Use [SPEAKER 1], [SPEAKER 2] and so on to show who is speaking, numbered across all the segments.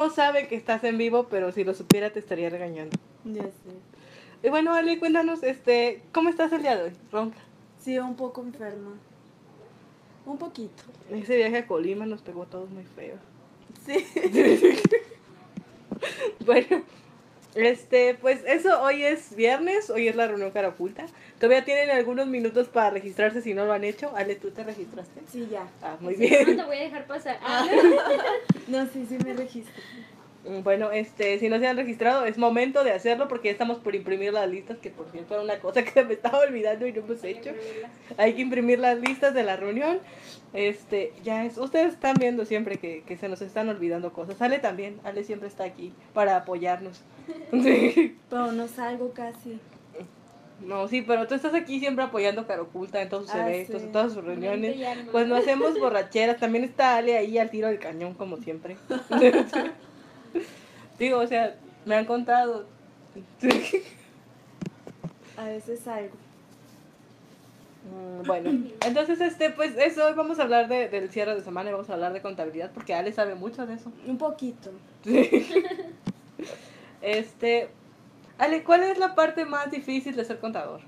[SPEAKER 1] no sabe que estás en vivo, pero si lo supiera te estaría regañando.
[SPEAKER 2] Ya sé.
[SPEAKER 1] Y bueno, Ale, cuéntanos, este, ¿cómo estás el día de hoy? Ronca.
[SPEAKER 2] Sí, un poco enferma. Un poquito.
[SPEAKER 1] Ese viaje a Colima nos pegó a todos muy feo.
[SPEAKER 2] Sí.
[SPEAKER 1] bueno, este, pues eso, hoy es viernes, hoy es la reunión cara oculta. Todavía tienen algunos minutos para registrarse si no lo han hecho. Ale, ¿tú te registraste?
[SPEAKER 2] Sí, ya.
[SPEAKER 1] Ah, muy
[SPEAKER 3] Sí,
[SPEAKER 1] bien.
[SPEAKER 3] No te voy a dejar pasar. Ah,
[SPEAKER 2] No, sí, sí me registro.
[SPEAKER 1] Mm, Bueno, este, si no se han registrado, es momento de hacerlo porque ya estamos por imprimir las listas, que por cierto era una cosa que me estaba olvidando y no hemos hecho. Hay que imprimir las listas de la reunión. Este, ya es, ustedes están viendo siempre que, que se nos están olvidando cosas. Ale también, Ale siempre está aquí para apoyarnos. Sí.
[SPEAKER 2] Pero no salgo casi.
[SPEAKER 1] No, sí, pero tú estás aquí siempre apoyando a Caro Oculta en todos sus
[SPEAKER 2] Ah,
[SPEAKER 1] eventos,
[SPEAKER 2] sí.
[SPEAKER 1] en todas sus reuniones. Pues no hacemos borracheras, también está Ale ahí al tiro del cañón como siempre. Digo, o sea, me han contado.
[SPEAKER 2] A veces salgo.
[SPEAKER 1] Mm, Bueno, entonces este, pues eso, hoy vamos a hablar de- del cierre de semana y vamos a hablar de contabilidad porque Ale sabe mucho de eso.
[SPEAKER 2] Un poquito.
[SPEAKER 1] Este, Ale, ¿cuál es la parte más difícil de ser contador?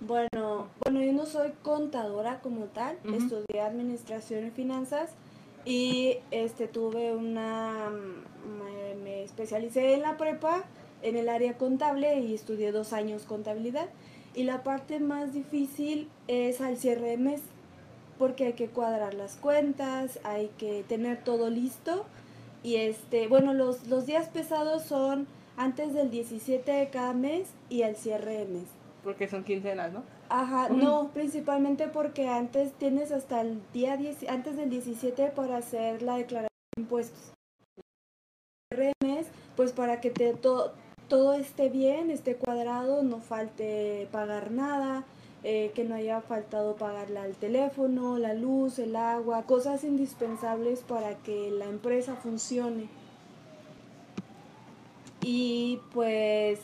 [SPEAKER 2] Bueno, bueno, yo no soy contadora como tal, estudié administración y finanzas y este tuve una me, me especialicé en la prepa en el área contable y estudié dos años contabilidad y la parte más difícil es al cierre de mes porque hay que cuadrar las cuentas, hay que tener todo listo y este, bueno, los, los días pesados son antes del 17 de cada mes y al cierre de mes.
[SPEAKER 1] Porque son quincenas, ¿no?
[SPEAKER 2] Ajá, no, principalmente porque antes tienes hasta el día 10, antes del 17 para hacer la declaración de impuestos. Pues para que te to- todo esté bien, esté cuadrado, no falte pagar nada, eh, que no haya faltado pagarle al teléfono, la luz, el agua, cosas indispensables para que la empresa funcione. Y pues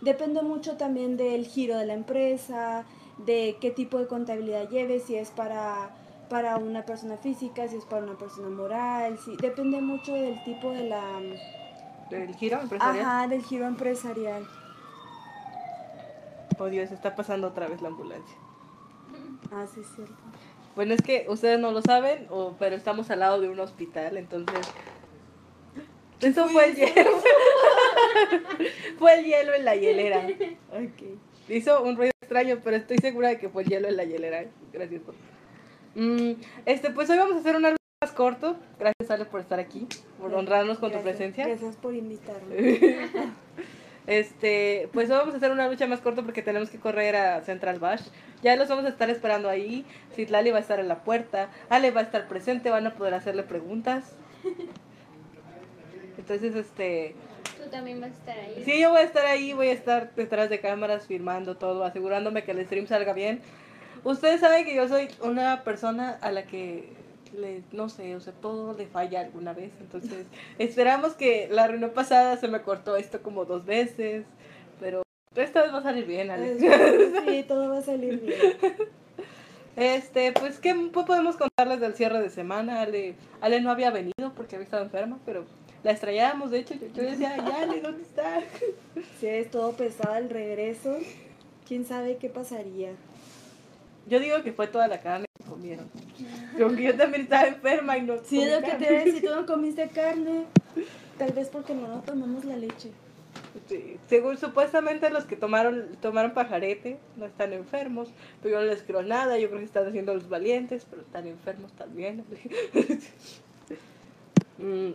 [SPEAKER 2] depende mucho también del giro de la empresa, de qué tipo de contabilidad lleve, si es para, para una persona física, si es para una persona moral, si, depende mucho del tipo de la...
[SPEAKER 1] Del giro empresarial.
[SPEAKER 2] Ajá, del giro empresarial.
[SPEAKER 1] Oh Dios, está pasando otra vez la ambulancia.
[SPEAKER 2] Ah, sí, es cierto.
[SPEAKER 1] Bueno, es que ustedes no lo saben, o, pero estamos al lado de un hospital, entonces... Eso fue el hielo. fue el hielo en la hielera. Hizo un ruido extraño, pero estoy segura de que fue el hielo en la hielera. Gracias por... Mm, este, pues hoy vamos a hacer una lucha más corto. Gracias, Ale, por estar aquí, por honrarnos con tu
[SPEAKER 2] Gracias,
[SPEAKER 1] presencia.
[SPEAKER 2] Gracias por invitarme.
[SPEAKER 1] Este, pues hoy vamos a hacer una lucha más corta porque tenemos que correr a Central Bash. Ya los vamos a estar esperando ahí. Citlali va a estar en la puerta. Ale va a estar presente, van a poder hacerle preguntas. Entonces, este,
[SPEAKER 3] también vas a estar ahí.
[SPEAKER 1] sí, yo voy a estar ahí, voy a estar detrás de cámaras filmando todo, asegurándome que el stream salga bien. Ustedes saben que yo soy una persona a la que le, no sé, o sea, todo le falla alguna vez. Entonces, esperamos que la reunión pasada se me cortó esto como dos veces, pero esta vez va a salir bien, Ale.
[SPEAKER 2] Sí, todo va a salir bien.
[SPEAKER 1] Este, pues, ¿qué podemos contarles del cierre de semana? Ale, Ale no había venido porque había estado enferma, pero la extrañábamos, de hecho, yo, yo decía, ay, Ale, ¿dónde está?
[SPEAKER 2] Si es todo pesado el regreso, quién sabe qué pasaría.
[SPEAKER 1] Yo digo que fue toda la carne que comieron. Yo, yo también estaba enferma y no
[SPEAKER 2] Sí, es lo que te voy a decir, tú no comiste carne. Tal vez porque no tomamos la leche.
[SPEAKER 1] Sí, Según supuestamente los que tomaron tomaron pajarete no están enfermos, pero yo no les creo nada, yo creo que están haciendo los valientes, pero están enfermos también. Mm,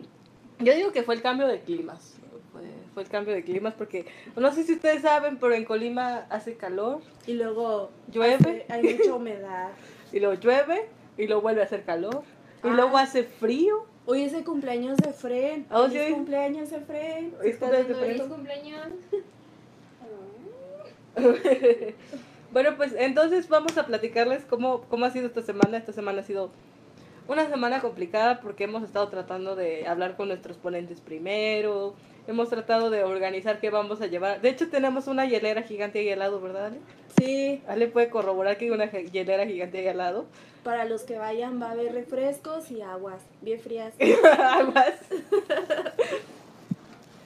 [SPEAKER 1] yo digo que fue el cambio de climas, fue, fue el cambio de climas porque no sé si ustedes saben, pero en Colima hace calor
[SPEAKER 2] Y luego
[SPEAKER 1] Llueve.
[SPEAKER 2] hace- hay mucha humedad.
[SPEAKER 1] y luego llueve y luego vuelve a hacer calor y
[SPEAKER 2] Ah.
[SPEAKER 1] luego hace frío.
[SPEAKER 2] Hoy es el cumpleaños de Fred.
[SPEAKER 1] Oh,
[SPEAKER 2] Hoy
[SPEAKER 1] sí.
[SPEAKER 2] es cumpleaños de Fred.
[SPEAKER 1] Hoy es
[SPEAKER 2] ¿Estás
[SPEAKER 1] cumpleaños de
[SPEAKER 2] viendo
[SPEAKER 1] Fred.
[SPEAKER 3] ¿Feliz
[SPEAKER 2] esto?
[SPEAKER 3] cumpleaños?
[SPEAKER 1] Bueno, pues entonces vamos a platicarles cómo, cómo ha sido esta semana. Esta semana ha sido una semana complicada porque hemos estado tratando de hablar con nuestros ponentes primero. Hemos tratado de organizar qué vamos a llevar. De hecho, tenemos una hielera gigante ahí al lado, ¿verdad, Ale?
[SPEAKER 2] Sí,
[SPEAKER 1] Ale puede corroborar que hay una hielera gigante ahí al lado.
[SPEAKER 2] para los que vayan va a haber refrescos y aguas bien frías.
[SPEAKER 1] Aguas.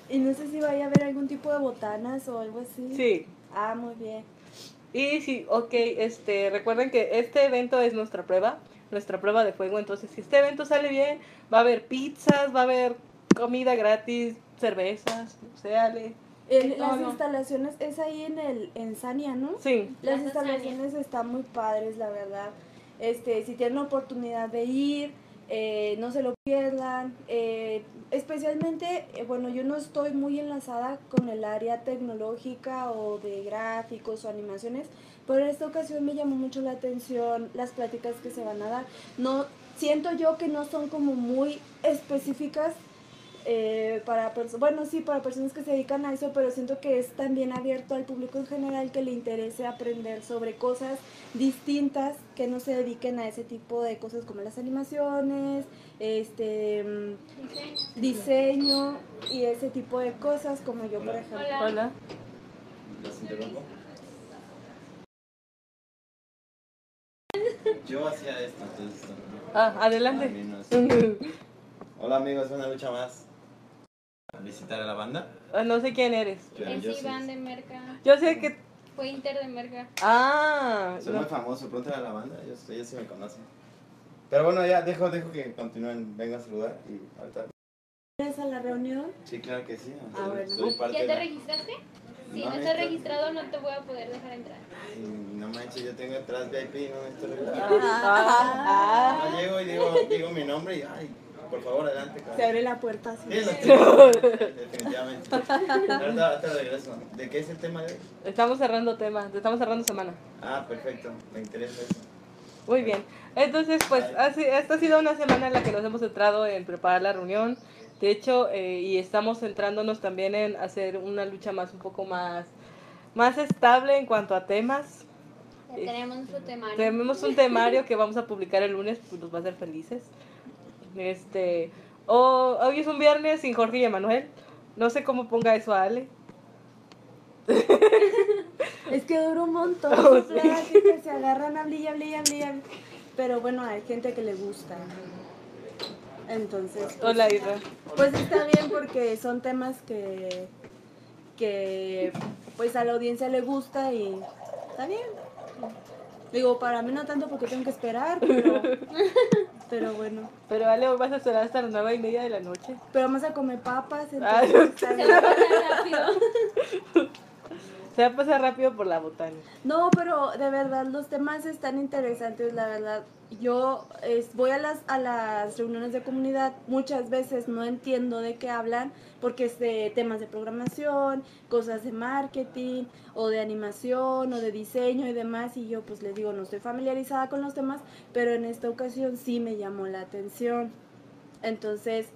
[SPEAKER 2] Y no sé si vaya a haber algún tipo de botanas o algo así.
[SPEAKER 1] Sí.
[SPEAKER 2] Ah, muy bien.
[SPEAKER 1] Y sí, ok, este, recuerden que este evento es nuestra prueba, nuestra prueba de fuego. Entonces, si este evento sale bien, va a haber pizzas, va a haber comida gratis, cervezas, cereales.
[SPEAKER 2] En
[SPEAKER 1] No,
[SPEAKER 2] las
[SPEAKER 1] no.
[SPEAKER 2] instalaciones es ahí en el en Sania, ¿no?
[SPEAKER 1] Sí,
[SPEAKER 2] Las instalaciones están muy padres, la verdad. Este, si tienen la oportunidad de ir, eh, no se lo pierdan. Eh, especialmente, eh, bueno, yo no estoy muy enlazada con el área tecnológica o de gráficos o animaciones, pero en esta ocasión me llamó mucho la atención las pláticas que se van a dar. No, siento yo que no son como muy específicas eh, para personas, bueno, sí, para personas que se dedican a eso, pero siento que es también abierto al público en general que le interese aprender sobre cosas distintas que no se dediquen a ese tipo de cosas como las animaciones, este diseño y ese tipo de cosas como yo, por ejemplo.
[SPEAKER 3] Hola.
[SPEAKER 4] Yo hacía esto, entonces.
[SPEAKER 1] Ah, adelante.
[SPEAKER 4] Hola amigos, una lucha más. ¿A visitar a la banda?
[SPEAKER 1] Ah, no sé quién eres.
[SPEAKER 3] Es
[SPEAKER 4] yo sí-
[SPEAKER 3] Iván de Merca.
[SPEAKER 1] Yo sé que...
[SPEAKER 3] Fue Inter de Merca.
[SPEAKER 1] Ah,
[SPEAKER 4] Soy
[SPEAKER 1] no.
[SPEAKER 4] muy famoso, pregúntale a la banda, ellos, ellos sí me conocen. Pero bueno, ya, dejo, dejo que continúen, venga a saludar y ahorita.
[SPEAKER 2] ¿Vienes a la reunión?
[SPEAKER 4] Sí, claro que sí.
[SPEAKER 2] Ah, bueno.
[SPEAKER 4] Soy parte
[SPEAKER 3] ¿Ya te registraste? Si
[SPEAKER 4] No,
[SPEAKER 3] no, estás registrado no te voy a poder dejar entrar.
[SPEAKER 4] Ay, No manches, yo tengo atrás VIP, no necesito registrar.
[SPEAKER 1] Ah, ah.
[SPEAKER 4] No, llego y digo, digo mi nombre y ay, por favor, adelante.
[SPEAKER 2] Se
[SPEAKER 4] cabrón.
[SPEAKER 2] abre la puerta así.
[SPEAKER 4] Sí, tengo, definitivamente. Ahorita, ahorita regreso. ¿De qué es el tema de hoy?
[SPEAKER 1] Estamos cerrando tema, estamos cerrando semana.
[SPEAKER 4] Ah, perfecto, me interesa eso.
[SPEAKER 1] Muy bien. Entonces, pues, así- esta ha sido una semana en la que nos hemos centrado en preparar la reunión. De hecho, eh, y estamos centrándonos también en hacer una lucha más, un poco más, más estable en cuanto a temas.
[SPEAKER 3] Ya tenemos nuestro temario.
[SPEAKER 1] Tenemos un temario que vamos a publicar el lunes, pues nos va a hacer felices. Este, o- hoy es un viernes sin Jorge y Emanuel. No sé cómo ponga eso a Ale.
[SPEAKER 2] Es que dura un montón
[SPEAKER 1] Oh, sí.
[SPEAKER 2] se agarran a blilla, blilla, blilla. Pero bueno, hay gente que le gusta. Entonces, pues,
[SPEAKER 1] Hola, Isra.
[SPEAKER 2] pues está bien porque son temas que, que pues a la audiencia le gusta y está bien. Digo, para mí no tanto porque tengo que esperar, pero, pero bueno.
[SPEAKER 1] Pero Ale, hoy vas a esperar hasta las nueve y media de la noche.
[SPEAKER 2] Pero vamos a comer papas,
[SPEAKER 1] Ah,
[SPEAKER 2] entonces
[SPEAKER 3] Se rápido.
[SPEAKER 1] Se va a pasar rápido por la botana.
[SPEAKER 2] No, pero de verdad los temas están interesantes, la verdad. Yo voy a las, a las reuniones de comunidad, muchas veces no entiendo de qué hablan, porque es de temas de programación, cosas de marketing, o de animación, o de diseño y demás, y yo pues les digo, no estoy familiarizada con los temas, pero en esta ocasión sí me llamó la atención. Entonces,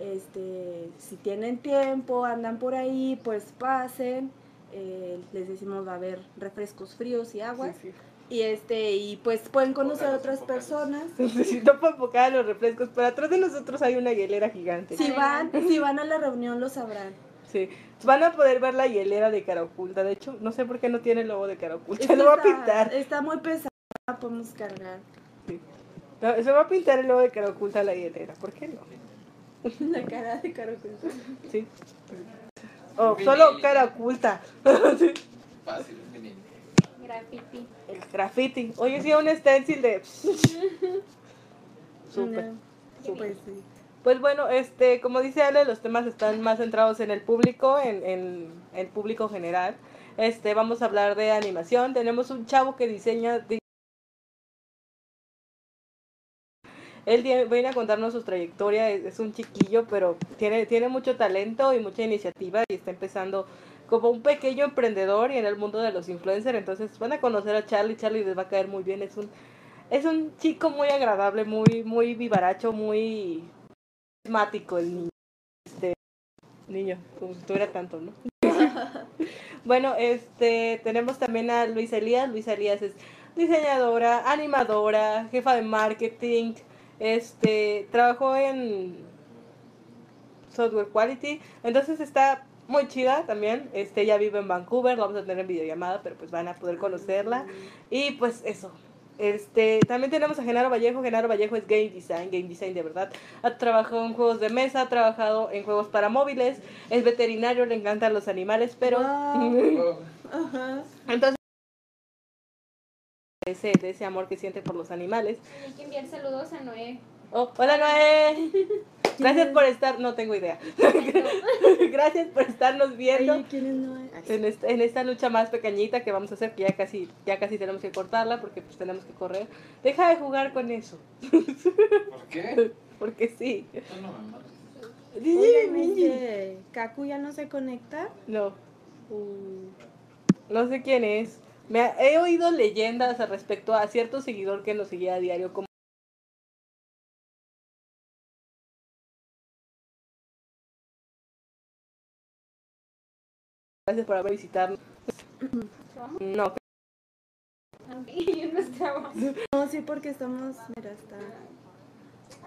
[SPEAKER 2] este, si tienen tiempo, andan por ahí, pues pasen. Eh, les decimos va a haber refrescos fríos y aguas. Y este, y pues pueden conocer a otras personas.
[SPEAKER 1] Necesito para enfocar los refrescos, pero atrás de nosotros hay una hielera gigante.
[SPEAKER 2] Si van, si van a la reunión lo sabrán.
[SPEAKER 1] Sí. Van a poder ver la hielera de cara oculta. De hecho, no sé por qué no tiene el logo de cara oculta.
[SPEAKER 2] Es
[SPEAKER 1] Lo va a
[SPEAKER 2] está-
[SPEAKER 1] pintar.
[SPEAKER 2] Está muy pesada, la podemos cargar.
[SPEAKER 1] No, Se va a pintar el logo de cara oculta a la hielera. ¿Por qué no?
[SPEAKER 2] La cara de cara oculta.
[SPEAKER 1] Sí. O solo cara oculta. Sí.
[SPEAKER 5] Fácil.
[SPEAKER 3] Graffiti.
[SPEAKER 1] El graffiti. Oye, sí, un stencil de. Súper.
[SPEAKER 2] No,
[SPEAKER 1] súper.
[SPEAKER 2] Pues sí.
[SPEAKER 1] Pues bueno, este, como dice Ale, los temas están más centrados en el público, en, en el público general. Este, vamos a hablar de animación. Tenemos un chavo que diseña. Él viene a contarnos su trayectoria, es, es un chiquillo, pero tiene, tiene mucho talento y mucha iniciativa y está empezando como un pequeño emprendedor y en el mundo de los influencers. Entonces van a conocer a Charlie, Charlie les va a caer muy bien. Es un, es un chico muy agradable, muy, muy vivaracho, muy carismático el niño. Este niño, como si tuviera tanto, ¿no? bueno, este tenemos también a Luis Elías. Luis Elías es diseñadora, animadora, jefa de marketing. Este trabajó en Software Quality. Entonces está muy chida también. Este ella vive en Vancouver, vamos a tener en videollamada, pero pues van a poder conocerla. Y pues eso. Este, también tenemos a Genaro Vallejo. Genaro Vallejo es game design, game design de verdad. Ha trabajado en juegos de mesa, ha trabajado en juegos para móviles, es veterinario, le encantan los animales, pero
[SPEAKER 2] Wow. Ajá.
[SPEAKER 1] Ese, de ese amor que siente por los animales.
[SPEAKER 3] Hay que enviar saludos a Noé.
[SPEAKER 1] Oh, hola Noé. Gracias por estar, no tengo idea. Gracias por estarnos viendo.
[SPEAKER 2] Oye, ¿quién es Noé? Ay,
[SPEAKER 1] en esta, en esta lucha más pequeñita que vamos a hacer, que ya casi, ya casi tenemos que cortarla porque pues tenemos que correr. Deja de jugar con eso,
[SPEAKER 5] ¿Por qué?
[SPEAKER 1] porque sí.
[SPEAKER 2] Oigan, este, Kaku ya no se conecta.
[SPEAKER 1] No,
[SPEAKER 2] Uh,
[SPEAKER 1] no sé quién es. Me ha- he oído leyendas al respecto a cierto seguidor que nos seguía a diario como Gracias por haber visitado.
[SPEAKER 3] ¿Vamos?
[SPEAKER 1] No,
[SPEAKER 3] no estaba.
[SPEAKER 2] no, sí, porque estamos. Mira, está.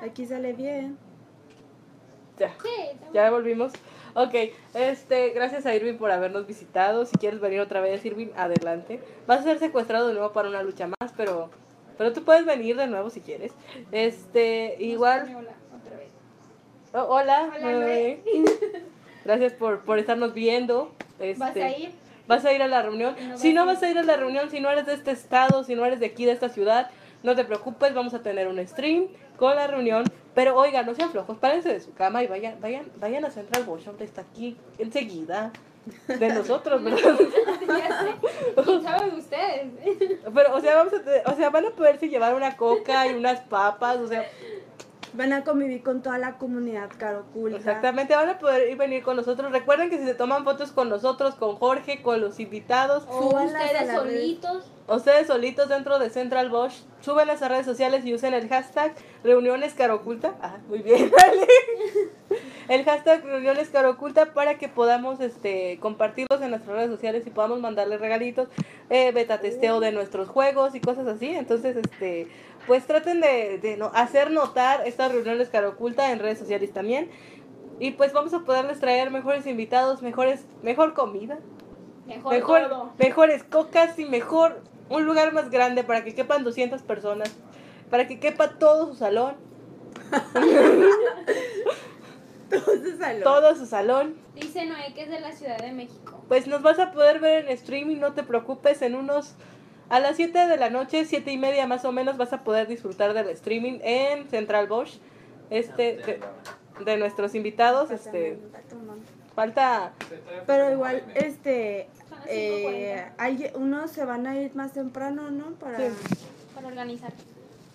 [SPEAKER 2] Aquí sale bien.
[SPEAKER 1] ya. Ya volvimos. Ok, este, gracias a Irving por habernos visitado. Si quieres venir otra vez, Irving, adelante. Vas a ser secuestrado de nuevo para una lucha más, pero, pero tú puedes venir de nuevo si quieres. Este, igual.
[SPEAKER 3] Hola, otra vez.
[SPEAKER 1] Oh, hola.
[SPEAKER 3] Hola,
[SPEAKER 1] Noé. Gracias por, por estarnos viendo. Este,
[SPEAKER 3] ¿Vas a ir?
[SPEAKER 1] ¿Vas a ir a la reunión?
[SPEAKER 3] No
[SPEAKER 1] si no vas a ir a la reunión, si no eres de este estado, si no eres de aquí, de esta ciudad, no te preocupes, vamos a tener un stream con la reunión. Pero oigan, no sean flojos, párense de su cama y vayan, vayan, vayan a Central Workshop, está aquí enseguida de nosotros, ¿verdad?
[SPEAKER 3] ya sé. ¿Quién sabe de ustedes?
[SPEAKER 1] Pero, o sea, vamos a o sea, van a poderse llevar una coca y unas papas, o sea,
[SPEAKER 2] Van a convivir con toda la comunidad caroculta.
[SPEAKER 1] exactamente, van a poder ir venir con nosotros. Recuerden que si se toman fotos con nosotros, con Jorge, con los invitados,
[SPEAKER 3] O ustedes solitos.
[SPEAKER 1] Ustedes solitos dentro de Central Bosch, suben a redes sociales y usen el hashtag reuniones caroculta. Ah, muy bien, dale. El hashtag reuniones caroculta para que podamos este, compartirlos en nuestras redes sociales y podamos mandarles regalitos, eh, beta testeo de nuestros juegos y cosas así. Entonces, este, pues traten de, de no, hacer notar estas reuniones caroculta en redes sociales también. Y pues vamos a poderles traer mejores invitados, mejores, mejor comida,
[SPEAKER 3] Mejor,
[SPEAKER 1] mejor,
[SPEAKER 3] todo.
[SPEAKER 1] mejores cocas y mejor un lugar más grande para que quepan 200 personas, para que quepa todo su salón,
[SPEAKER 2] salón.
[SPEAKER 1] todo su salón.
[SPEAKER 3] Dice Noé que es de la Ciudad de México.
[SPEAKER 1] Pues nos vas a poder ver en streaming, no te preocupes, en unos a las 7 de la noche, 7 y media más o menos, vas a poder disfrutar del streaming en Central Bosch, este, de, de nuestros invitados, este, falta,
[SPEAKER 2] Pero igual, este. Eh,
[SPEAKER 3] 5:40
[SPEAKER 2] hay, unos se van a ir más temprano, ¿no? Para.
[SPEAKER 1] Sí.
[SPEAKER 3] para organizar.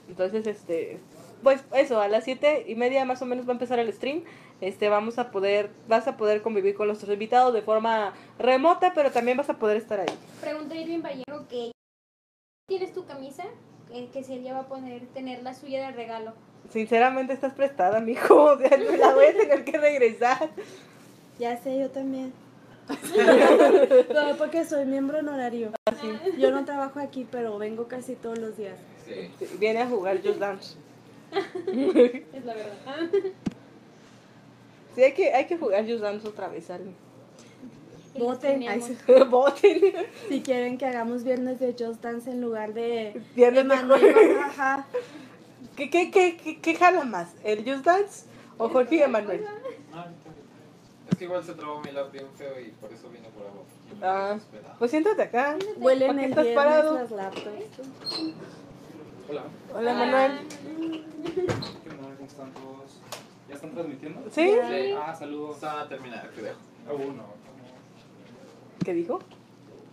[SPEAKER 1] entonces, este, pues eso, a las 7 y media más o menos va a empezar el stream, este, vamos a poder, vas a poder convivir con nuestros invitados de forma remota, pero también vas a poder estar ahí.
[SPEAKER 3] Pregunta Irving Vallejo que ¿tienes tu camisa? Que, que si ella va a poner, tener la suya de regalo.
[SPEAKER 1] Sinceramente estás prestada, mijo, o sea, la voy a tener que regresar.
[SPEAKER 2] Ya sé, yo también. no, porque soy miembro honorario. Yo no trabajo aquí, pero vengo casi todos los días.
[SPEAKER 5] Sí.
[SPEAKER 1] Viene a jugar Just Dance.
[SPEAKER 3] Es la verdad.
[SPEAKER 1] Sí, hay que, hay que jugar Just Dance otra vez,
[SPEAKER 3] les
[SPEAKER 2] Voten.
[SPEAKER 1] Voten.
[SPEAKER 2] Si quieren que hagamos viernes de Just Dance en lugar de.
[SPEAKER 1] Viernes de
[SPEAKER 2] ajá.
[SPEAKER 1] ¿Qué, qué, qué, qué, qué jala más? ¿El Just Dance o Jorge y Emanuel?
[SPEAKER 5] Ah. Es que igual se trabó mi lap bien feo y por eso vine por abajo.
[SPEAKER 1] Ah. Pues siéntate acá.
[SPEAKER 2] Huelen
[SPEAKER 1] ¿Por qué
[SPEAKER 2] el
[SPEAKER 1] estás
[SPEAKER 2] viernes
[SPEAKER 1] parado?
[SPEAKER 2] las laptops.
[SPEAKER 5] Hola.
[SPEAKER 1] Hola, Manuel.
[SPEAKER 5] ¿Qué onda? ¿Cómo están todos? ¿Ya están transmitiendo?
[SPEAKER 1] ¿Sí?
[SPEAKER 5] Sí. Ah, saludos.
[SPEAKER 4] Estaban a terminar, creo.
[SPEAKER 5] Ah, uno.
[SPEAKER 1] ¿Qué dijo?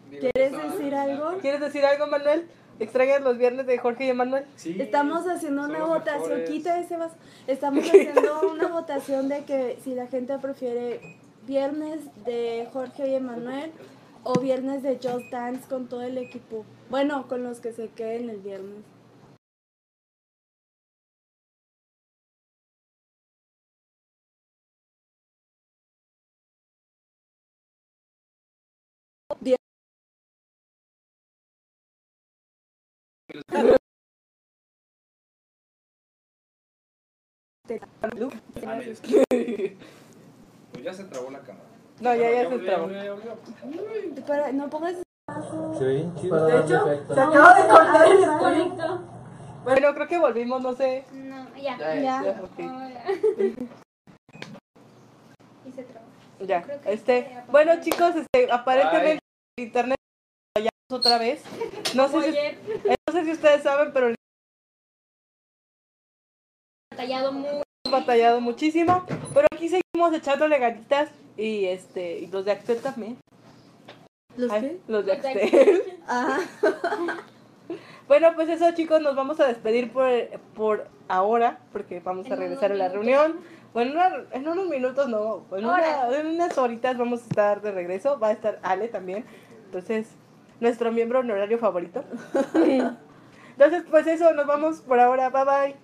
[SPEAKER 2] ¿Quieres decir algo?
[SPEAKER 1] ¿Quieres decir algo, Manuel? ¿Extrañas los viernes de Jorge y Emanuel?
[SPEAKER 5] Sí.
[SPEAKER 2] Estamos haciendo una votación,
[SPEAKER 5] mejores.
[SPEAKER 2] quita ese vaso. Estamos haciendo una votación de que si la gente prefiere viernes de Jorge y Emanuel o viernes de Just Dance con todo el equipo. Bueno, con los que se queden el viernes.
[SPEAKER 5] Pues ya se trabó la cámara.
[SPEAKER 1] No, ya, ya se trabó.
[SPEAKER 2] no pongas
[SPEAKER 6] Se ve bien chido.
[SPEAKER 1] De hecho, se acaba de cortar el stream.
[SPEAKER 3] Correcto.
[SPEAKER 1] Bueno, creo que volvimos, no sé.
[SPEAKER 3] No, ya.
[SPEAKER 5] Ya,
[SPEAKER 2] Ya.
[SPEAKER 1] Ya.
[SPEAKER 3] y se trabó.
[SPEAKER 1] Ya, este, bueno chicos, este, aparentemente el internet fallamos otra vez. No sé si,
[SPEAKER 3] ayer,
[SPEAKER 1] no sé si ustedes saben, pero
[SPEAKER 3] batallado muy.
[SPEAKER 1] hemos batallado muchísimo. Pero aquí seguimos echándole ganitas y este, y los de Axel también.
[SPEAKER 2] ¿Los
[SPEAKER 1] Ay,
[SPEAKER 2] qué?
[SPEAKER 1] Los de
[SPEAKER 3] Los de
[SPEAKER 1] Axel.
[SPEAKER 2] Ah,
[SPEAKER 1] Bueno, pues eso chicos, nos vamos a despedir por, por ahora, porque vamos a regresar a la
[SPEAKER 3] minutos.
[SPEAKER 1] reunión. Bueno, una- en unos minutos no, en, una- en unas horitas vamos a estar de regreso, va a estar Ale también, entonces, nuestro miembro honorario favorito. Entonces, pues eso, nos vamos por ahora, bye bye.